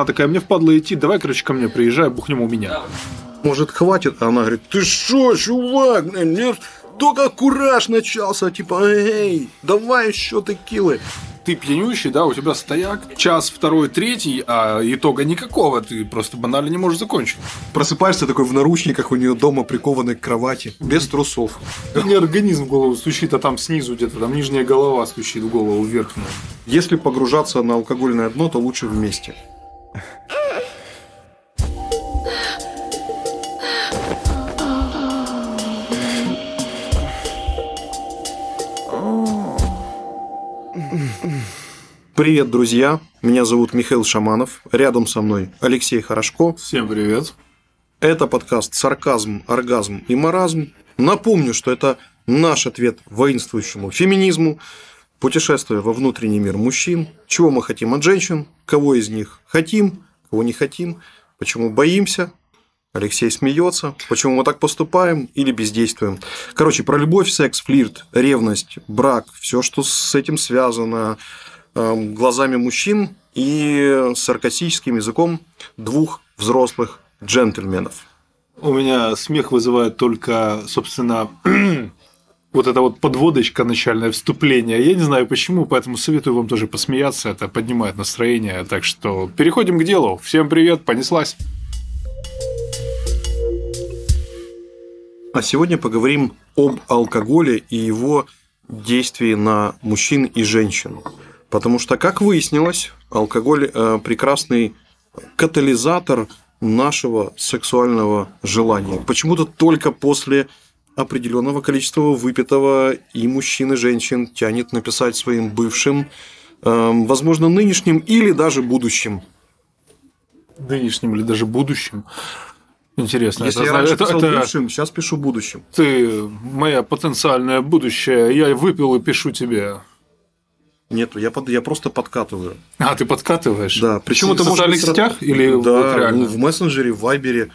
Она такая, мне впадло идти, давай, короче, ко мне приезжай, бухнем у меня. Может, хватит? А она говорит, ты что, чувак, мне только кураж начался, типа, эй, давай еще текилы. Ты пьянющий, да, у тебя стояк, час, второй, третий, а итога никакого, ты просто банально не можешь закончить. Просыпаешься такой в наручниках у нее дома прикованный к кровати, без трусов. Мне организм в голову стучит, а там снизу где-то, там нижняя голова стучит в голову вверх. Если погружаться на алкогольное дно, то лучше вместе. Привет, друзья! Меня зовут Михаил Шаманов. Рядом со мной Алексей Хорошко. Всем привет! Это подкаст «Сарказм, оргазм и маразм». Напомню, что это наш ответ воинствующему феминизму, путешествие во внутренний мир мужчин, чего мы хотим от женщин, кого из них хотим, кого не хотим, почему боимся, Алексей смеется. Почему мы так поступаем или бездействуем? Короче, про любовь, секс, флирт, ревность, брак, все, что с этим связано, глазами мужчин и саркастическим языком двух взрослых джентльменов. У меня смех вызывает только, собственно, вот эта вот подводочка, начальное вступление. Я не знаю почему, поэтому советую вам тоже посмеяться. Это поднимает настроение. Так что переходим к делу. Всем привет, понеслась. А сегодня поговорим об алкоголе и его действии на мужчин и женщин. Потому что, как выяснилось, алкоголь э, прекрасный катализатор нашего сексуального желания. Почему-то только после определенного количества выпитого и мужчин и женщин тянет написать своим бывшим, э, возможно, нынешним или даже будущим. Нынешним или даже будущим. Интересно. Если это, я раньше это, писал это, бывшим, сейчас пишу будущим. Ты моя потенциальное будущее, я выпил и пишу тебе. Нет, я, под, я просто подкатываю. А, ты подкатываешь? Да. Причем это в социальных может сетях или да, вот реально? в мессенджере, в Вайбере.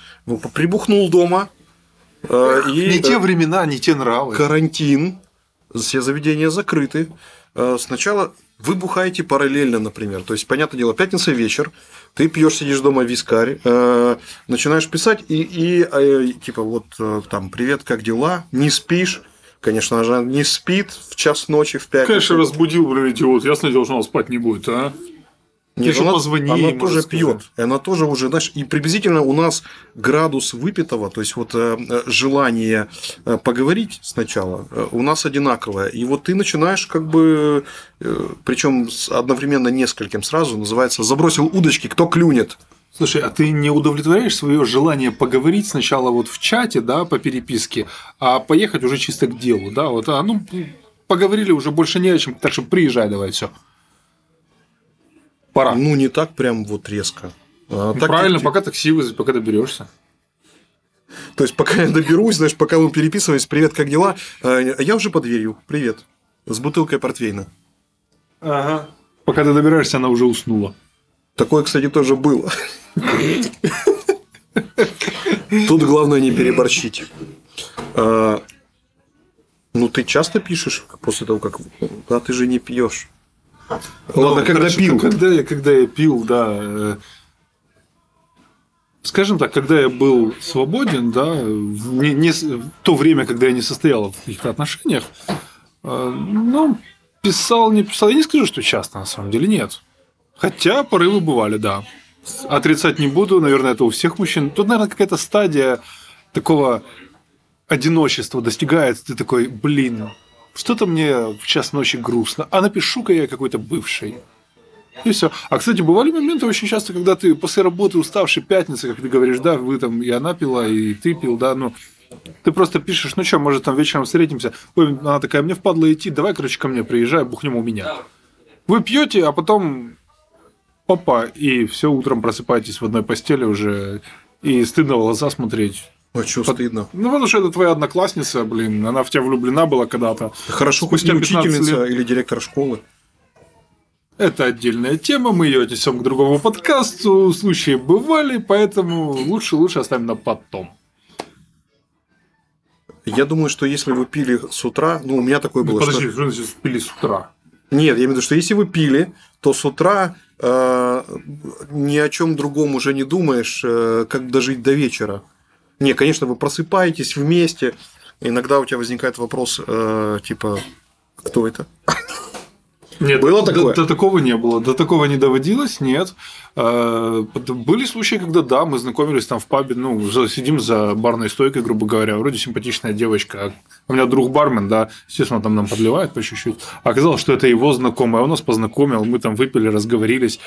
Прибухнул дома. Э, и не те времена, не те нравы. Карантин. Все заведения закрыты. Э, сначала вы бухаете параллельно, например. То есть, понятное дело, пятница вечер, ты пьешь, сидишь дома вискарь, э, начинаешь писать, и, и э, типа вот э, там, привет, как дела, не спишь, Конечно же, не спит в час ночи, в пять. Конечно, разбудил, блин, идиот. Ясно дело, что она спать не будет, а? Нет, еще она, позвони, она тоже пьет. Она тоже уже, знаешь, и приблизительно у нас градус выпитого, то есть вот э, желание э, поговорить сначала, э, у нас одинаковое. И вот ты начинаешь как бы, э, причем одновременно нескольким сразу, называется, забросил удочки, кто клюнет. Слушай, а ты не удовлетворяешь свое желание поговорить сначала вот в чате, да, по переписке, а поехать уже чисто к делу, да, вот, а ну поговорили уже больше не о чем, так что приезжай давай, все. Пора. Ну, не так прям вот резко. А, так Правильно, пока такси вызвать, пока доберешься. То есть, пока я доберусь, знаешь, пока мы переписываемся, привет, как дела? А, я уже под дверью, привет. С бутылкой портвейна. Ага. Пока ты добираешься, она уже уснула. Такое, кстати, тоже было. Тут главное не переборщить. А, ну, ты часто пишешь после того, как... А ты же не пьешь. Ладно, когда короче, пил. Когда я, когда я пил, да. Э, скажем так, когда я был свободен, да, в, не, не, в то время, когда я не состоял в каких-то отношениях, э, ну, писал, не писал. Я не скажу, что часто, на самом деле, нет. Хотя порывы бывали, да. Отрицать не буду, наверное, это у всех мужчин. Тут, наверное, какая-то стадия такого одиночества достигается. Ты такой, блин, что-то мне в час ночи грустно, а напишу-ка я какой-то бывший. И все. А, кстати, бывали моменты очень часто, когда ты после работы уставший, пятница, как ты говоришь, да, вы там, и она пила, и ты пил, да, ну, ты просто пишешь, ну что, может, там вечером встретимся. Ой, она такая, мне впадло идти, давай, короче, ко мне приезжай, бухнем у меня. Вы пьете, а потом опа, и все утром просыпаетесь в одной постели уже, и стыдно в глаза смотреть. А что Под... стыдно? Ну, потому что это твоя одноклассница, блин, она в тебя влюблена была когда-то. Хорошо, хоть не учительница лет. или директор школы. Это отдельная тема, мы ее отнесем к другому подкасту. Случаи бывали, поэтому лучше лучше оставим на потом. Я думаю, что если вы пили с утра, ну, у меня такое было. Подожди, что значит пили с утра? Нет, я имею в виду, что если вы пили, то с утра э, ни о чем другом уже не думаешь, э, как дожить до вечера. Не, конечно, вы просыпаетесь вместе. Иногда у тебя возникает вопрос, э, типа, кто это? Нет, Было до, такое? До, такого не было. До такого не доводилось, нет. Э, Были случаи, когда да, мы знакомились там в пабе, ну, сидим за барной стойкой, грубо говоря, вроде симпатичная девочка. У меня друг бармен, да, естественно, там нам подливает по чуть-чуть. А Оказалось, что это его знакомая, он нас познакомил, мы там выпили, разговорились.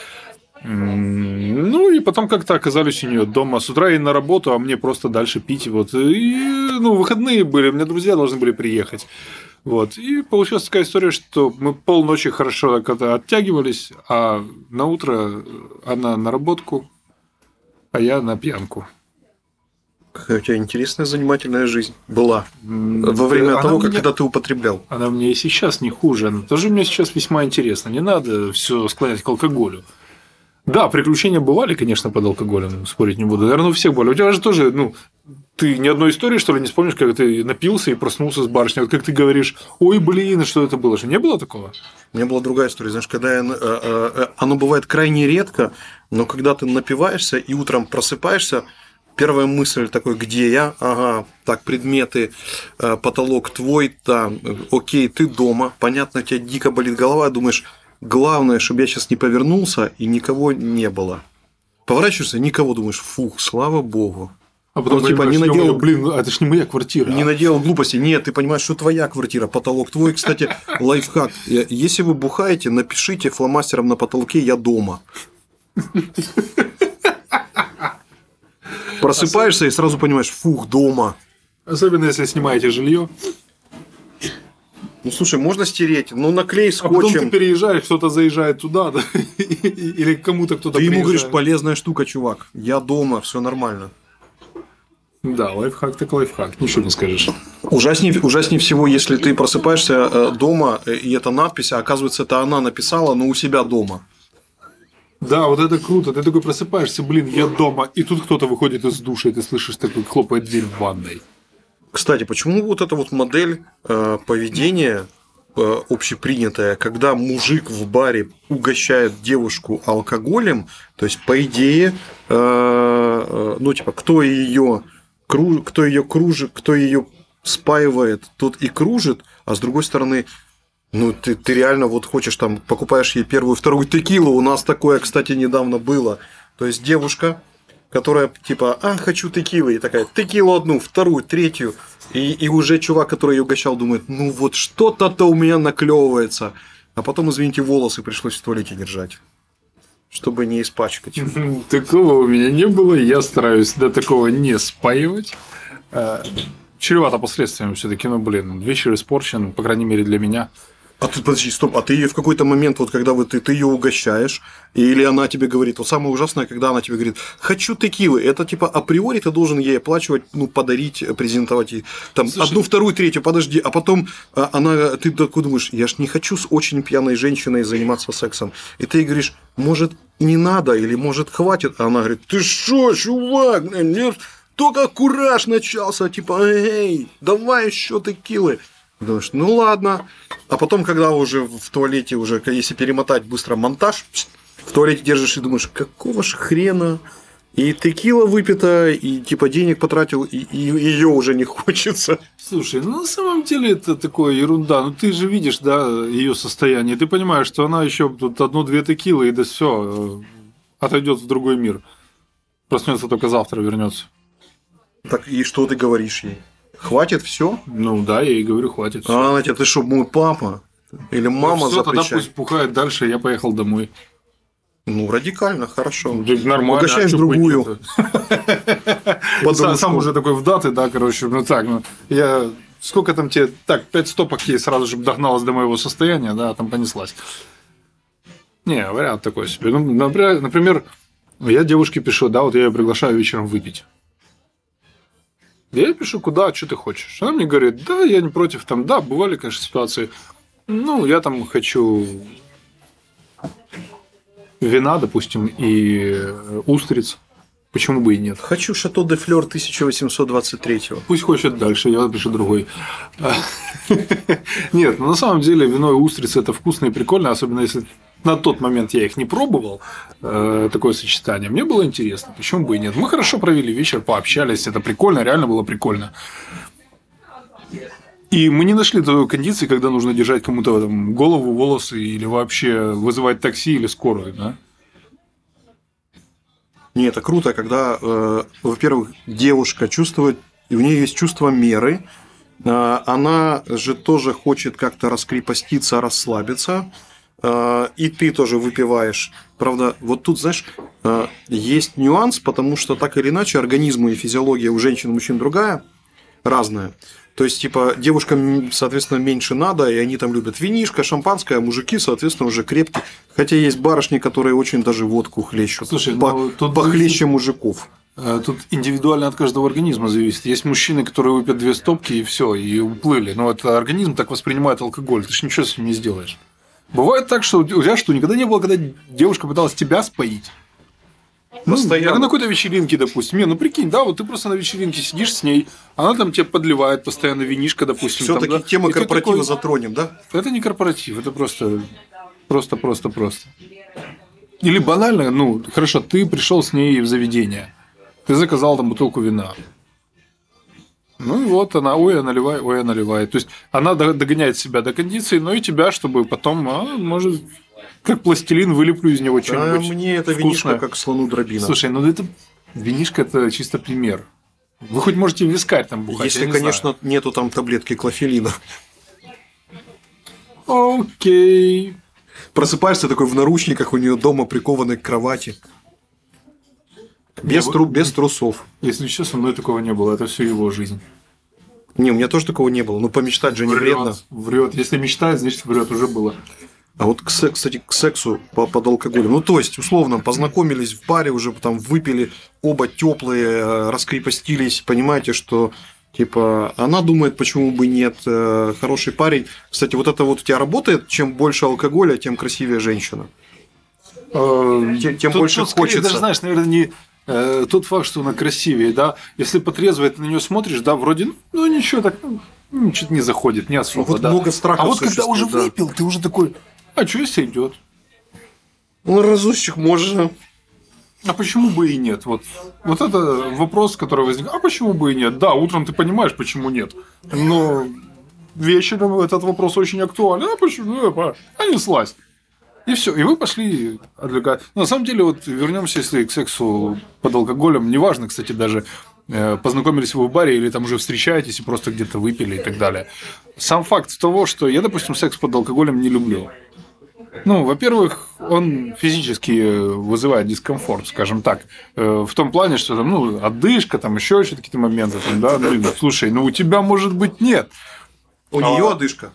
Ну, и потом как-то оказались у нее дома. С утра и на работу, а мне просто дальше пить. Вот. И, ну, выходные были, у меня друзья должны были приехать. Вот. И получилась такая история, что мы полночи хорошо когда оттягивались, а на утро она на работку, а я на пьянку. Какая у тебя интересная, занимательная жизнь была. Во время она того, как, мне- когда ты употреблял. Она мне и сейчас не хуже. Она тоже мне сейчас весьма интересна. Не надо все склонять к алкоголю. Да, приключения бывали, конечно, под алкоголем, спорить не буду. Наверное, у всех были. У тебя же тоже, ну, ты ни одной истории, что ли, не вспомнишь, как ты напился и проснулся с барышней. Вот как ты говоришь, ой, блин, что это было? Что не было такого? У меня была другая история. Знаешь, когда я, э, э, э, оно бывает крайне редко, но когда ты напиваешься и утром просыпаешься, первая мысль такой, где я? Ага, так, предметы, потолок твой, там, окей, ты дома, понятно, у тебя дико болит голова, думаешь, главное, чтобы я сейчас не повернулся и никого не было. Поворачиваешься, никого, думаешь, фух, слава богу. А потом Ну, типа, не «Ё-моё, наделал- блин, ну, это ж не моя квартира. Не а». наделал глупости. Нет, ты понимаешь, что твоя квартира, потолок твой. Кстати, лайфхак. Э, Если вы бухаете, напишите фломастером на потолке «Я дома». Просыпаешься и сразу понимаешь, фух, дома. Особенно, если снимаете жилье. Ну, слушай, можно стереть, но наклей А потом ты скотчем. переезжаешь, кто-то заезжает туда, да, или кому-то кто-то Ты ему говоришь, полезная штука, чувак. Я дома, все нормально. Да, лайфхак так лайфхак, ничего не скажешь. Ужаснее, ужаснее всего, если ты просыпаешься э, дома, э, и эта надпись, а оказывается, это она написала, но у себя дома. Да, вот это круто. Ты такой просыпаешься, блин, я дома, и тут кто-то выходит из душа, и ты слышишь такой хлопает дверь в ванной. Кстати, почему вот эта вот модель э, поведения э, общепринятая, когда мужик в баре угощает девушку алкоголем, то есть по идее, э, ну типа кто ее кто ее кружит, кто ее спаивает, тот и кружит, а с другой стороны, ну ты, ты реально вот хочешь там покупаешь ей первую, вторую текилу, у нас такое, кстати, недавно было, то есть девушка которая типа, а, хочу текилы, и такая, текилу одну, вторую, третью, и, и уже чувак, который ее угощал, думает, ну вот что-то-то у меня наклевывается, а потом, извините, волосы пришлось в туалете держать, чтобы не испачкать. Такого у меня не было, я стараюсь до такого не спаивать. Э, Чревато последствиями все-таки, ну, блин, вечер испорчен, по крайней мере, для меня. А тут, подожди, стоп, а ты ее в какой-то момент, вот когда вот ты, ты ее угощаешь, или она тебе говорит, вот самое ужасное, когда она тебе говорит, хочу текилы, это типа априори ты должен ей оплачивать, ну, подарить, презентовать ей, там, Слушай- одну, вторую, третью, подожди, а потом а, она, ты такой думаешь, я ж не хочу с очень пьяной женщиной заниматься сексом, и ты ей говоришь, может, не надо, или может, хватит, а она говорит, ты что, чувак, мне только кураж начался, типа, эй, давай еще текилы. Думаешь, ну ладно. А потом, когда уже в туалете, уже, если перемотать быстро монтаж, в туалете держишь и думаешь, какого ж хрена? И текила выпита, и типа денег потратил, и, ее уже не хочется. Слушай, ну на самом деле это такое ерунда. Ну ты же видишь, да, ее состояние. Ты понимаешь, что она еще тут одну-две текилы, и да все, отойдет в другой мир. Проснется только завтра, вернется. Так и что ты говоришь ей? Хватит все? Ну да, я ей говорю, хватит. всё. А она тебе, ты что, мой папа? Или мама Ну, всё, тогда пусть пухает дальше, я поехал домой. Ну, радикально, хорошо. Нормально. Угощаешь а другую. Сам, сам уже такой в даты, да, короче, ну так, ну, я... Сколько там тебе... Так, пять стопок ей сразу же догналась до моего состояния, да, там понеслась. Не, вариант такой себе. Ну, например, например, я девушке пишу, да, вот я ее приглашаю вечером выпить. Я пишу, куда, что ты хочешь. Она мне говорит, да, я не против, там, да, бывали, конечно, ситуации. Ну, я там хочу вина, допустим, и э, устриц. Почему бы и нет? Хочу Шато де Флер 1823 Пусть хочет дальше, я напишу другой. Нет, ну на самом деле вино и устрицы это вкусно и прикольно, особенно если на тот момент я их не пробовал, э, такое сочетание. Мне было интересно, почему бы и нет. Мы хорошо провели вечер, пообщались, это прикольно, реально было прикольно. И мы не нашли той кондиции, когда нужно держать кому-то там, голову, волосы или вообще вызывать такси или скорую, да? Не, это круто, когда, э, во-первых, девушка чувствует, и у нее есть чувство меры, э, она же тоже хочет как-то раскрепоститься, расслабиться, и ты тоже выпиваешь. Правда, вот тут, знаешь, э, есть нюанс, потому что так или иначе организмы и физиология у женщин и мужчин другая, разная. То есть, типа, девушкам, соответственно, меньше надо, и они там любят винишко, шампанское, а мужики, соответственно, уже крепкие. Хотя есть барышни, которые очень даже водку хлещут. Слушай, по, ну, тут похлеще мужиков. Э, Тут индивидуально от каждого организма зависит. Есть мужчины, которые выпьют две стопки и все, и уплыли. Но это организм так воспринимает алкоголь, ты же ничего с ним не сделаешь. Бывает так, что у тебя что, никогда не было, когда девушка пыталась тебя споить? Ну, Постоянно. на какой-то вечеринке, допустим. Не, ну прикинь, да, вот ты просто на вечеринке сидишь с ней, она там тебе подливает постоянно винишко, допустим. Все-таки да, тему и корпоратива такой, затронем, да? Это не корпоратив, это просто, просто, просто, просто. Или банально, ну, хорошо, ты пришел с ней в заведение, ты заказал там бутылку вина. Ну и вот она, ой, я наливаю, ой, я наливаю. То есть она до- догоняет себя до кондиции, но и тебя, чтобы потом, а, может, как пластилин вылеплю из него А что-нибудь. мне это вкусное. винишко как слону дробина. Слушай, ну это винишко это чисто пример. Вы хоть можете вискарь там бухать, Если, не конечно, нету там таблетки клофелина. знаю. Окей. Просыпаешься такой в наручниках, у нее дома прикованный к кровати. Без, тру- без трусов. Если что, со мной такого не было, это все его жизнь. Не, у меня тоже такого не было. Ну, помечтать же не вредно. врет. Если мечтает, значит врет, уже было. А вот, кстати, к сексу по- под алкоголем. Ну, то есть, условно, познакомились в баре, уже там выпили, оба теплые, раскрепостились, понимаете, что типа она думает, почему бы нет, э, хороший парень. Кстати, вот это вот у тебя работает, чем больше алкоголя, тем красивее женщина. Тем- тем больше скорее хочется. Даже, знаешь, наверное, не э, тот факт, что она красивее, да. Если потрезвая ты на нее смотришь, да, вроде, ну, ну, ничего так, ну, ничего не заходит, не особо, вот да. много страхов А вот когда уже да. выпил, ты уже такой, а что если идет? Ну, разущих можно. А почему бы и нет? Вот, вот это вопрос, который возник. А почему бы и нет? Да, утром ты понимаешь, почему нет. Но вечером этот вопрос очень актуален. А почему? А, понеслась. И все. И вы пошли отвлекать. На самом деле, вот вернемся, если к сексу под алкоголем, неважно, кстати, даже э, познакомились вы в баре или там уже встречаетесь и просто где-то выпили и так далее. Сам факт того, что я, допустим, секс под алкоголем не люблю. Ну, во-первых, он физически э, вызывает дискомфорт, скажем так, Э, в том плане, что там, ну, отдышка, там еще какие-то моменты, там, да, блин, слушай, ну у тебя может быть нет, У А- нее одышка.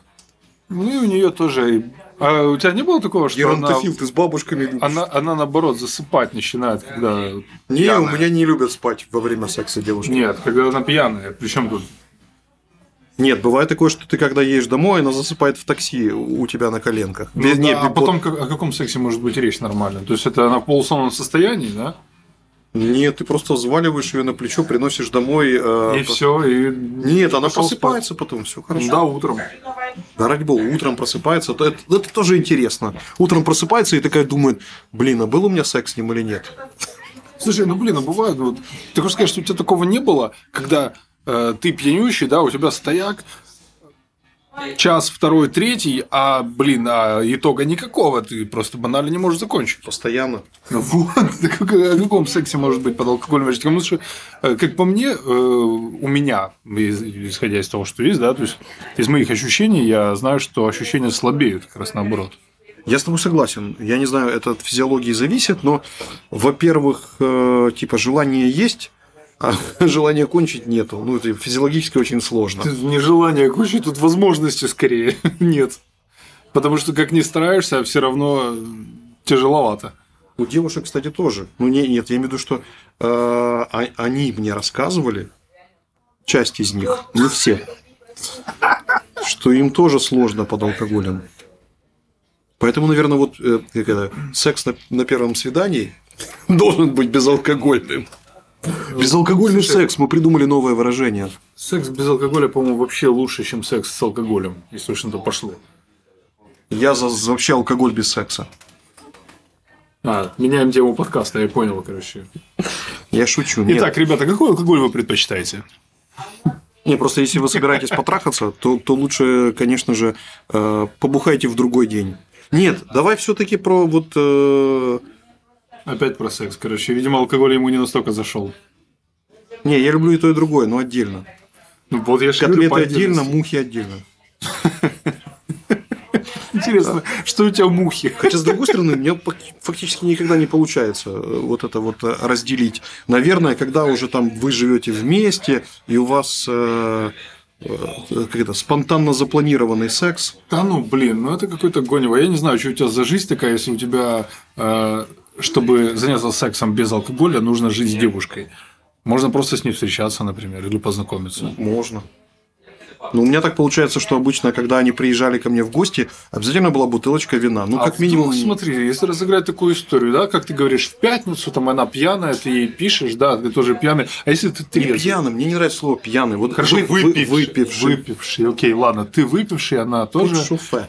Ну и у нее тоже. А у тебя не было такого, что она, Геронтофил, ты с бабушками любишь. она, она наоборот засыпать начинает, когда Не, у пьяная. меня не любят спать во время секса девушки. Нет, когда она пьяная. Причем тут Нет, бывает такое, что ты когда едешь домой, она засыпает в такси у тебя на коленках. Ну Без- да, не, а потом как- о каком сексе может быть речь нормально? То есть это она в полусонном состоянии, да? Нет, ты просто взваливаешь ее на плечо, приносишь домой. э, И по- все, и Нет, она просыпается потом, все хорошо. Да, утром. Да ради бога, утром просыпается. то Это, это тоже интересно. Утром просыпается и такая думает, блин, а был у меня секс с ним или нет? Слушай, ну блин, ну бывает, вот, ты хочешь сказать, что у тебя такого не было, когда э, ты пьянющий, да, у тебя стояк, час, второй, третий, а, блин, а итога никакого, ты просто банально не можешь закончить. Постоянно. Ну Вот, о каком сексе может быть под алкогольным воздействием? Потому что, э, как по мне, э, у меня, исходя из того, что есть, да, то есть из моих ощущений, я знаю, что ощущения слабеют, как раз наоборот. Я с тобой согласен. Я не знаю, это от физиологии зависит, но, во-первых, э, типа желание есть, а желания кончить нету. Ну, это физиологически очень сложно. Тут нежелание кончить, тут возможности скорее нет. Потому что как ни стараешься, все равно тяжеловато. У девушек, кстати, тоже. Ну, не, нет, я имею в виду, что э, а- они мне рассказывали, часть из них, не все, что им тоже сложно под алкоголем. Поэтому, наверное, вот э, как это, секс на, на первом свидании должен быть безалкогольным. Безалкогольный Слушай, секс. Мы придумали новое выражение. Секс без алкоголя, по-моему, вообще лучше, чем секс с алкоголем, если уж на то пошло. Я за, за вообще алкоголь без секса. А, меняем тему подкаста, я понял, короче. Я шучу. Нет. Итак, ребята, какой алкоголь вы предпочитаете? Не, просто если вы собираетесь потрахаться, то, то лучше, конечно же, э, побухайте в другой день. Нет, давай все-таки про вот э, Опять про секс, короче. Видимо, алкоголь ему не настолько зашел. Не, я люблю и то, и другое, но отдельно. Ну, вот я же Котлеты отдельно, мухи отдельно. Интересно, что у тебя мухи? Хотя, с другой стороны, у меня фактически никогда не получается э, вот это вот э, разделить. Наверное, когда уже там вы живете вместе, и у вас э, как это, спонтанно запланированный секс, Да ну, блин, ну это какой-то гонево. Я не знаю, что у тебя за жизнь такая, если у тебя, э, чтобы заняться сексом без алкоголя, нужно жить с девушкой. Можно просто с ней встречаться, например, или познакомиться. можно. Но у меня так получается, что обычно, когда они приезжали ко мне в гости, обязательно была бутылочка вина. Ну, А как минимум... вдруг, смотри, если разыграть такую историю, да, как ты говоришь, в пятницу там она пьяная, ты ей пишешь, да, ты тоже пьяный. А если ты Не трезвый? пьяный, мне не нравится слово пьяный. Вот Хорошо, вы- вы- выпивший, выпивший. выпивший. Окей, ладно, ты выпивший, она тоже. Тут шофе.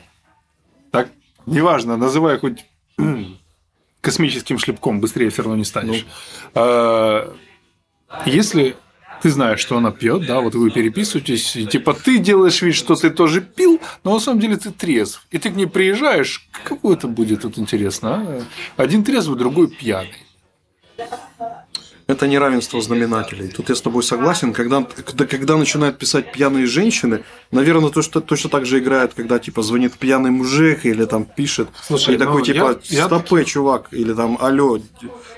Так, неважно, называй хоть космическим шлепком, быстрее все равно не станешь. А, Если ты знаешь, что она пьет, да, вот вы переписываетесь, и типа ты делаешь вид, что ты тоже пил, но на самом деле ты трезв. И ты к ней приезжаешь, какой это будет тут интересно, а? Один трезвый, другой пьяный. Это неравенство знаменателей. Тут я с тобой согласен. Когда, когда, когда начинают писать пьяные женщины, наверное, то, что точно так же играет, когда типа звонит пьяный мужик или там пишет. Слушай, и такой ну, типа я- я стопэ, чувак, или там алло.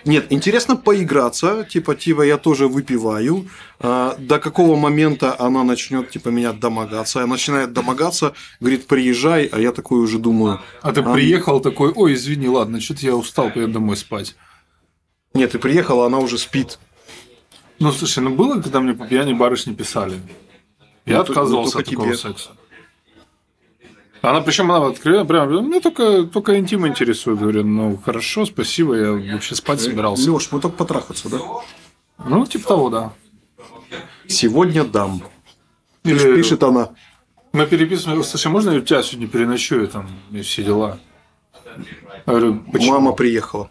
Нет, интересно поиграться, типа, типа я тоже выпиваю. А, до какого момента она начнет типа меня домогаться? Она начинает домогаться, говорит, приезжай, а я такой уже думаю. А ты приехал такой, ой, извини, ладно, что-то я устал, поеду домой спать. Нет, ты приехала, она уже спит. Ну, слушай, ну было, когда мне по пьяни барышни писали. Я Ну, отказывался ну, от такого тебе. секса. Она причем она открыла, прям, мне только, только интим интересует. Говорю, ну хорошо, спасибо, я вообще спать собирался. Леш, мы только потрахаться, да? Ну, типа того, да. Сегодня дам. Или Пишет она. мы переписываем, слушай, можно я у тебя сегодня переночую там и все дела? Я говорю, почему? Мама приехала.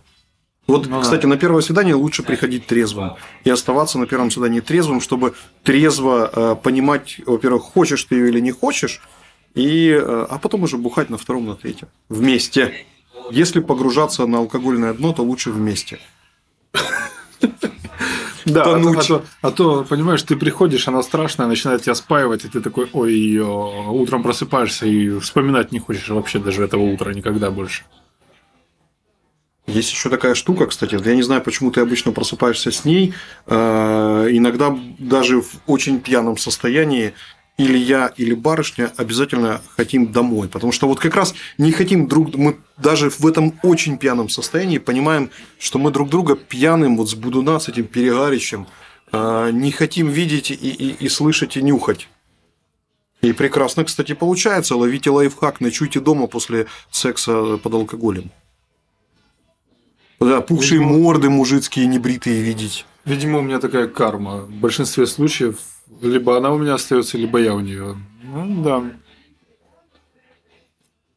Вот, Ну да. кстати, на первое свидание лучше приходить трезвым и оставаться на первом свидании трезвым, чтобы трезво э, понимать, во-первых, хочешь ты ее или не хочешь, и, э, а потом уже бухать на втором, на третьем. Вместе. Если погружаться на алкогольное дно, то лучше вместе. Да, а то, а, то, а то, понимаешь, ты приходишь, она страшная, начинает тебя спаивать, и ты такой, ой, утром просыпаешься и вспоминать не хочешь вообще даже этого утра никогда больше. Есть еще такая штука, кстати, я не знаю, почему ты обычно просыпаешься с ней, э, иногда даже в очень пьяном состоянии или я, или барышня обязательно хотим домой, потому что вот как раз не хотим друг, мы даже в этом очень пьяном состоянии понимаем, что мы друг друга пьяным вот с будуна, с этим перегарищем, э, не хотим видеть и, и, и слышать, и нюхать. И прекрасно, кстати, получается. Ловите лайфхак, ночуйте дома после секса под алкоголем. Да, пухшие Видимо- морды мужицкие небритые видеть. Видимо, у меня такая карма. В большинстве случаев либо она у меня остается, либо я у нее. Ну да.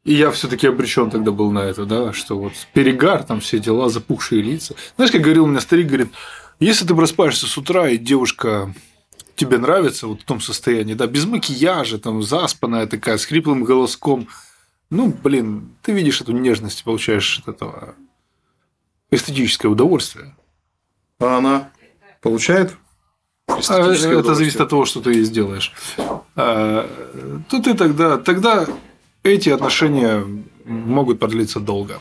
И я все-таки обречен тогда был на это, да, что вот перегар, там все дела, запухшие лица. Знаешь, как говорил мне старик, говорит, если ты просыпаешься с утра, и девушка тебе нравится вот в том состоянии, да, без макияжа, там, заспанная такая, с хриплым голоском, ну, блин, ты видишь эту нежность, получаешь от этого эстетическое удовольствие. А она получает? А, Это зависит от того, что ты сделаешь. А, То ты тогда, тогда эти отношения могут продлиться долго.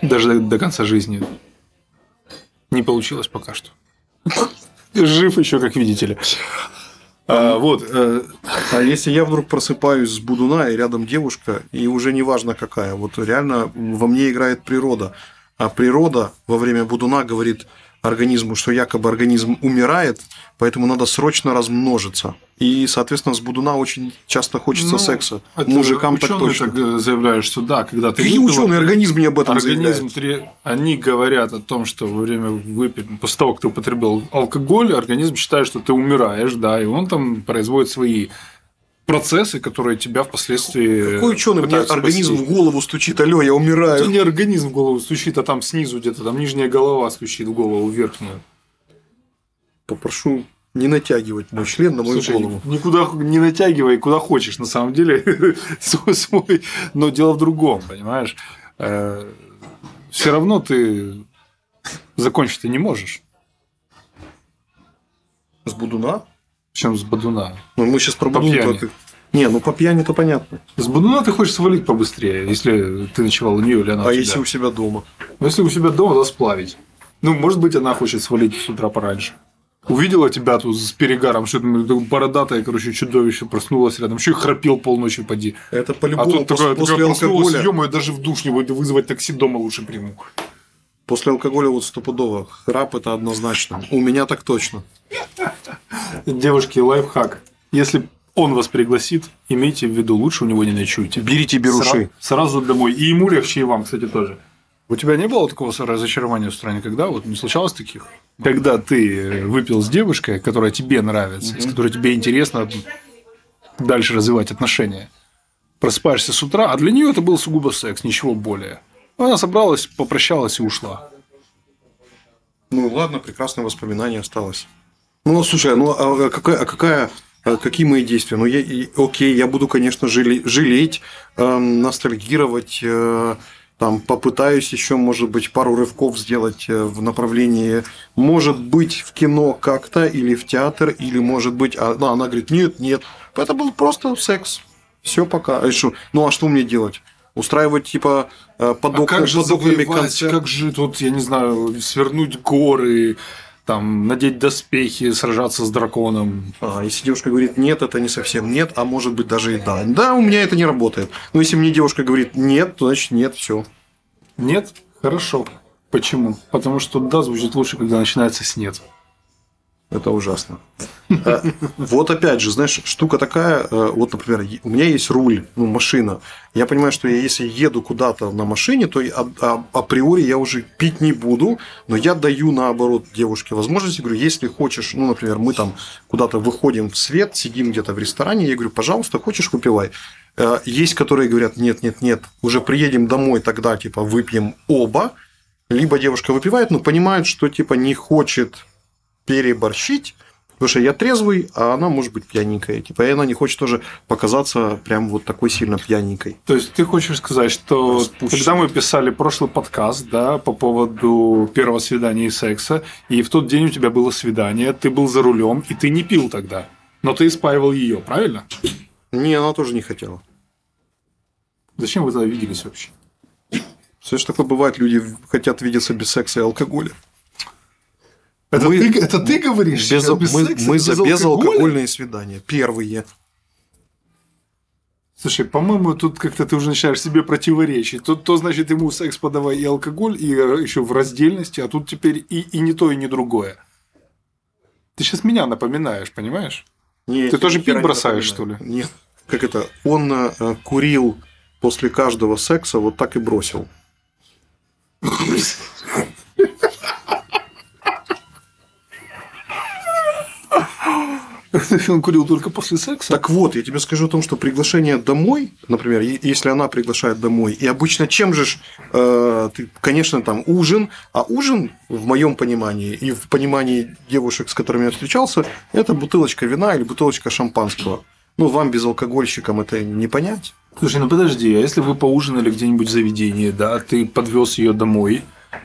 Даже до, конца жизни. Не получилось пока что. Жив еще, как видите ли. А, вот. э, А если я вдруг просыпаюсь с будуна, и рядом девушка, и уже не важно какая, вот реально во мне играет природа. А природа во время будуна говорит, организму, что якобы организм умирает, поэтому надо срочно размножиться. И, соответственно, с будуна очень часто хочется Ну, секса. Мужикам так точно. так э, заявляют, что да, когда ты Какие выпила- ученые? Организм не об этом Организм, заявляет. тре- они говорят о том, что во время выпи... после того, как ты употребил алкоголь, организм считает, что ты умираешь, да, и он там производит свои процессы, которые тебя впоследствии Какой ученый мне организм спасти. в голову стучит, алло, я умираю. Это не организм в голову стучит, а там снизу где-то, там нижняя голова стучит в голову верхнюю. Попрошу не натягивать мой член на мою Слушай, голову. никуда не натягивай, куда хочешь, на самом деле, свой, свой. Но дело в другом, понимаешь? Все равно ты закончить ты не можешь. С будуна? Чем с Бадуна. Ну, мы сейчас про пьяни. только- Не, ну по пьяни то понятно. С Бадуна ты хочешь свалить побыстрее, если ты ночевал у нее или она у а тебя. если у себя дома? Но если у себя дома, то сплавить. Ну, может быть, она хочет свалить с утра пораньше. Увидела тебя тут с перегаром, что то бородатое, короче, чудовище проснулось рядом, еще и храпел полночи, поди. Это А по-любому тут после, такая, после такая алкоголя. ё даже в душ не буду вызвать такси дома лучше приму. После алкоголя вот стопудово. Храп это однозначно. У меня так точно. Девушки, лайфхак. Если он вас пригласит, имейте в виду, лучше у него не ночуйте. Берите беруши. Сра- сразу домой. И ему легче, и вам, кстати, тоже. У тебя не было такого разочарования в стране, когда вот не случалось таких? Когда ты выпил с девушкой, которая тебе нравится, с которой тебе интересно дальше развивать отношения. Просыпаешься с утра, а для нее это был сугубо секс, ничего более. Она собралась, попрощалась и ушла. Ну ладно, прекрасное воспоминание осталось. Ну, слушай, ну а какая, а какая а какие мои действия? Ну, я, и- окей, я буду, конечно, жале- жалеть, эм, ностальгировать, э, там, попытаюсь еще, может быть, пару рывков сделать э, в направлении, может быть, в кино как-то, или в театр, или, может быть, а, ну, она говорит, нет, нет, это был просто секс. Все пока. А что? Ну, а что мне делать? Устраивать, типа, э, под, А окна- как же под окнами концерт? как же тут, я не знаю, свернуть горы, там, надеть доспехи, сражаться с драконом. А, если девушка говорит нет, это не совсем нет, а может быть даже и да. Да, у меня это не работает. Но если мне девушка говорит нет, то значит нет, все. Нет? Хорошо. Почему? Потому что да звучит лучше, когда начинается с нет. Это ужасно. А, Вот опять же, знаешь, штука такая, э, вот, например, у меня есть руль, ну, машина. Я понимаю, что я, если еду куда-то на машине, то априори я уже пить не буду, но я даю, наоборот, девушке возможность, я говорю, если хочешь, ну, например, мы там куда-то выходим в свет, сидим где-то в ресторане, я говорю, пожалуйста, хочешь, выпивай. Э, Есть, которые говорят, нет, нет, нет, уже приедем домой, тогда, типа, выпьем оба, либо девушка выпивает, но понимает, что, типа, не хочет переборщить, потому что я трезвый, а она может быть пьяненькая. Типа, и она не хочет тоже показаться прям вот такой сильно пьяненькой. То есть ты хочешь сказать, что Распущенный. когда мы писали прошлый подкаст, да, по поводу первого свидания и секса, и в тот день у тебя было свидание, ты был за рулем, и ты не пил тогда, но ты испаивал ее, правильно? Не, она тоже не хотела. Зачем вы тогда виделись вообще? Все что такое бывает, люди хотят видеться без секса и алкоголя. Это, Мы- ты, это ты говоришь? Без- Без мы секса, мы без за безалкогольные свидания. Первые. Слушай, по-моему, тут как-то ты уже начинаешь себе противоречить. Тут то, значит, ему секс подавай и алкоголь, и еще в раздельности, а тут теперь и, и не то, и не другое. Ты сейчас меня напоминаешь, понимаешь? Не, Ты тоже пить бросаешь, что ли? Нет. Как это? Он э, курил после каждого секса, вот так и бросил. Он курил только после секса. Так вот, я тебе скажу о том, что приглашение домой, например, если она приглашает домой, и обычно чем же, ж, э, ты, конечно, там ужин, а ужин, в моем понимании и в понимании девушек, с которыми я встречался, это бутылочка вина или бутылочка шампанского. Ну, вам без алкогольщикам это не понять. Слушай, ну подожди, а если вы поужинали где-нибудь в заведении, да, ты подвез ее домой,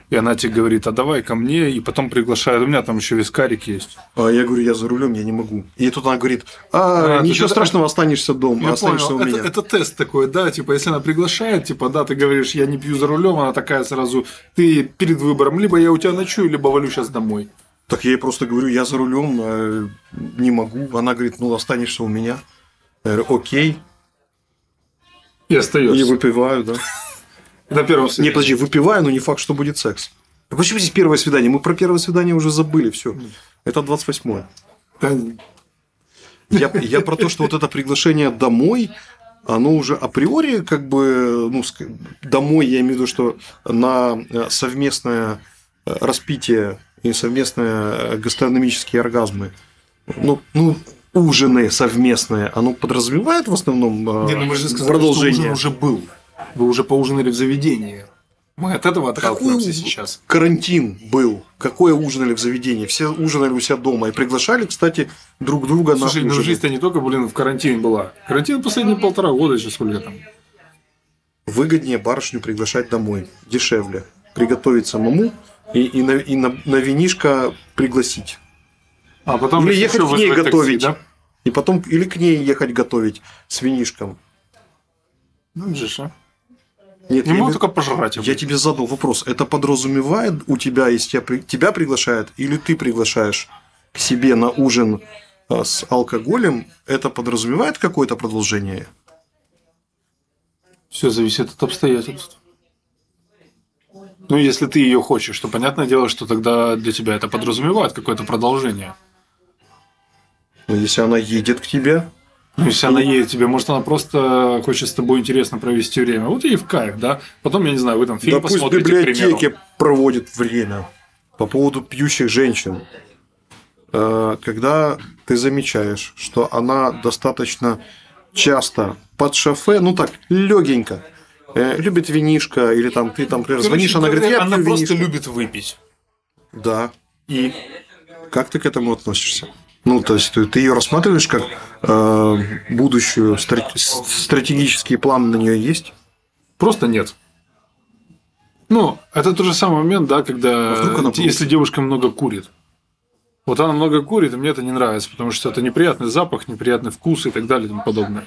и она тебе говорит, а давай ко мне, и потом приглашает, у меня там еще вискарик есть. А я говорю, я за рулем, я не могу. И тут она говорит, а, А, ничего это- страшного, останешься дома, Я останешься понял, у меня. это, это тест такой, да, типа, если она приглашает, типа, да, ты говоришь, я не пью за рулем, она такая сразу, ты перед выбором, либо я у тебя ночую, либо валю сейчас домой. Так я ей просто говорю, я за рулем, э, не могу. Она говорит, ну, останешься у меня. Я говорю, окей. И И остается. выпиваю, да. На первом Не, свидании. подожди, выпиваю, но не факт, что будет секс. А почему здесь первое свидание? Мы про первое свидание уже забыли, все. Это 28 Да, я, я про то, что вот это приглашение домой, оно уже априори как бы, ну, домой, я имею в виду, что на э, совместное э, распитие и совместные э, гастрономические оргазмы, ну, ну, ужины совместные, оно подразумевает в основном Не, ну мы же сказали, продолжение. что ужин уже был. Вы уже поужинали в заведении. Мы от этого отталкиваемся Какой сейчас. карантин был? Какое ужинали в заведении? Все ужинали у себя дома и приглашали, кстати, друг друга Слушай, на ну ужины. жизнь-то не только, блин, в карантине была. Карантин последние полтора года еще сколько там. Выгоднее барышню приглашать домой, дешевле. Приготовить самому и, и, на, и на, на винишко пригласить. А потом Или ехать к ней такси, готовить. да? И потом или к ней ехать готовить с винишком. Ну, видишь, а? Нет, Не я, могу только пожрать. я тебе задал вопрос. Это подразумевает у тебя, если тебя, тебя приглашают, или ты приглашаешь к себе на ужин а, с алкоголем, это подразумевает какое-то продолжение? Все зависит от обстоятельств. Ну, если ты ее хочешь, то понятное дело, что тогда для тебя это подразумевает какое-то продолжение. Ну, если она едет к тебе, Ну, если она едет тебе, может, она просто хочет с тобой интересно провести время. Вот ей в кайф, да? Потом, я не знаю, вы там фильм да пусть посмотрите, к примеру. библиотеке проводит время. По поводу пьющих женщин. Э, Когда ты замечаешь, что она достаточно часто под шофе, ну так, легенько, любит винишко, или там ты там, например, звонишь, она говорит, я она пью просто винишко. любит выпить. Да. И Как ты к этому относишься? Ну, то есть ты, ее рассматриваешь как э, будущую стра- с- стратегические планы на нее есть? просто нет. Ну, это тот же самый момент, да, когда А если девушка много курит. Вот она много курит, и мне это не нравится, потому что это неприятный запах, неприятный вкус и так далее и тому подобное.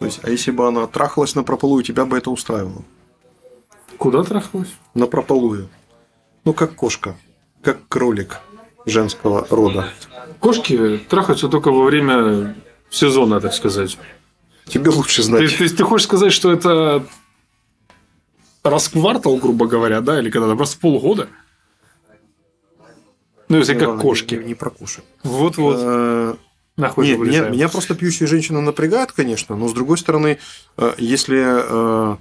То есть, а если бы она трахалась на прополую, тебя бы это устраивало? Куда трахалась? На прополую. Ну, как кошка, как кролик женского рода. Кошки трахаются только во время сезона, так сказать. Тебе лучше То знать. есть, то есть ты хочешь сказать, что это раз в квартал, грубо говоря, да, или когда-то, просто полгода? Ну, если как Ладно, кошки. Не, не про кошек. Вот-вот. Э, Нахуй Нет, меня, меня просто пьющая женщина напрягает, конечно, но с другой стороны, э, если э,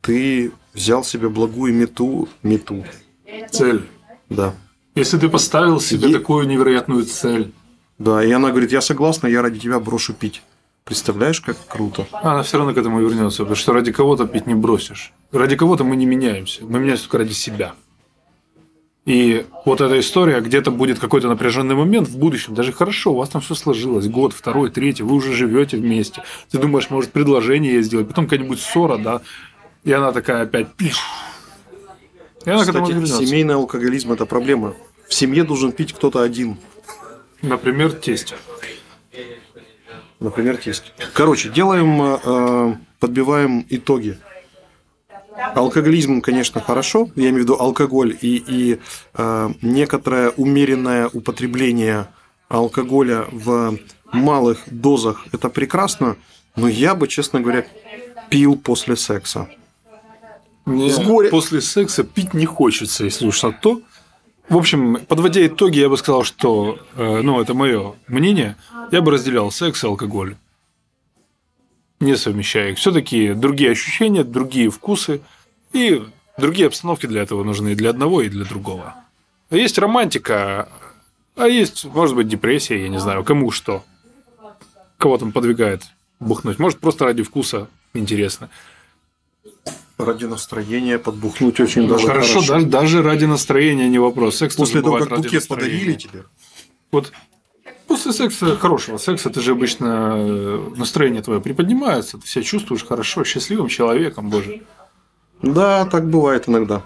ты взял себе благую мету, мету, Цель. да, Если ты поставил себе Е- такую невероятную цель, да, и она говорит, я согласна, я ради тебя брошу пить. Представляешь, как круто? она все равно к этому вернется, потому что ради кого-то пить не бросишь. Ради кого-то мы не меняемся. Мы меняемся только ради себя. И вот эта история, где-то будет какой-то напряженный момент в будущем, даже хорошо, у вас там все сложилось, год, второй, третий, вы уже живете вместе. Ты думаешь, может, предложение ей сделать, потом какая-нибудь ссора, да, и она такая опять пиш. Этому Кстати, семейный алкоголизм – это проблема. В семье должен пить кто-то один. Например, тесть. Например, тесть. Короче, делаем, э, подбиваем итоги. Алкоголизм, конечно, хорошо. Я имею в виду алкоголь и, и э, некоторое умеренное употребление алкоголя в малых дозах. Это прекрасно. Но я бы, честно говоря, пил после секса. Мне С горя- после секса пить не хочется, если уж на то. В общем, подводя итоги, я бы сказал, что, э, ну, это мое мнение, я бы разделял секс и алкоголь. Не совмещая их. Все-таки другие ощущения, другие вкусы и другие обстановки для этого нужны и для одного, и для другого. Есть романтика, а есть, может быть, депрессия, я не знаю, кому что. Кого там подвигает бухнуть. Может, просто ради вкуса интересно. Ради настроения подбухнуть очень даже хорошо, Даже, даже ради настроения не вопрос. Секс После того, как букет подарили тебе. Вот после секса, хорошего секса, ты же обычно э, настроение твое приподнимается, ты себя чувствуешь хорошо, счастливым человеком, боже. Да, так бывает иногда.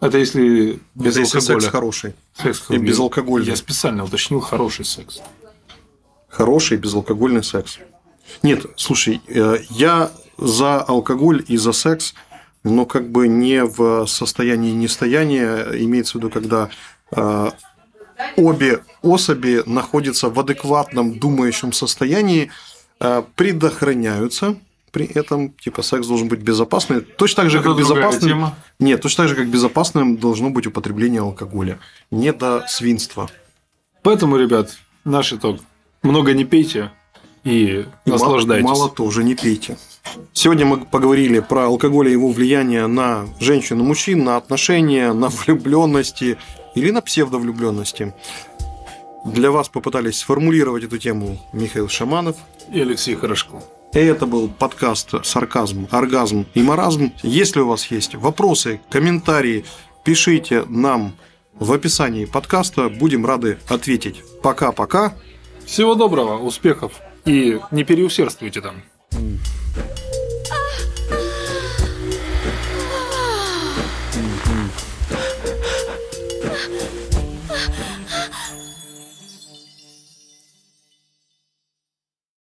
Это если без Если алкоголя. секс хороший. Секс и безалкогольный. Я специально уточнил хороший секс. Хороший безалкогольный секс. Нет, слушай, э, я за алкоголь и за секс, но как бы не в состоянии нестояния, имеется в виду, когда э, обе особи находятся в адекватном думающем состоянии, э, предохраняются, при этом, типа, секс должен быть безопасным. Точно так же, Это как безопасным... тема. Нет, точно так же, как безопасным должно быть употребление алкоголя. Не до свинства. Поэтому, ребят, наш итог. Много не пейте и, И наслаждайтесь. Мало, мало тоже не пейте. Сегодня мы поговорили про алкоголь и его влияние на женщин и мужчин, на отношения, на влюбленности или на псевдовлюбленности. Для вас попытались сформулировать эту тему Михаил Шаманов. И Алексей Хорошко. И это был подкаст «Сарказм, оргазм и маразм». Если у вас есть вопросы, комментарии, пишите нам в описании подкаста. Будем рады ответить. Пока-пока. Всего доброго, успехов и не переусердствуйте там.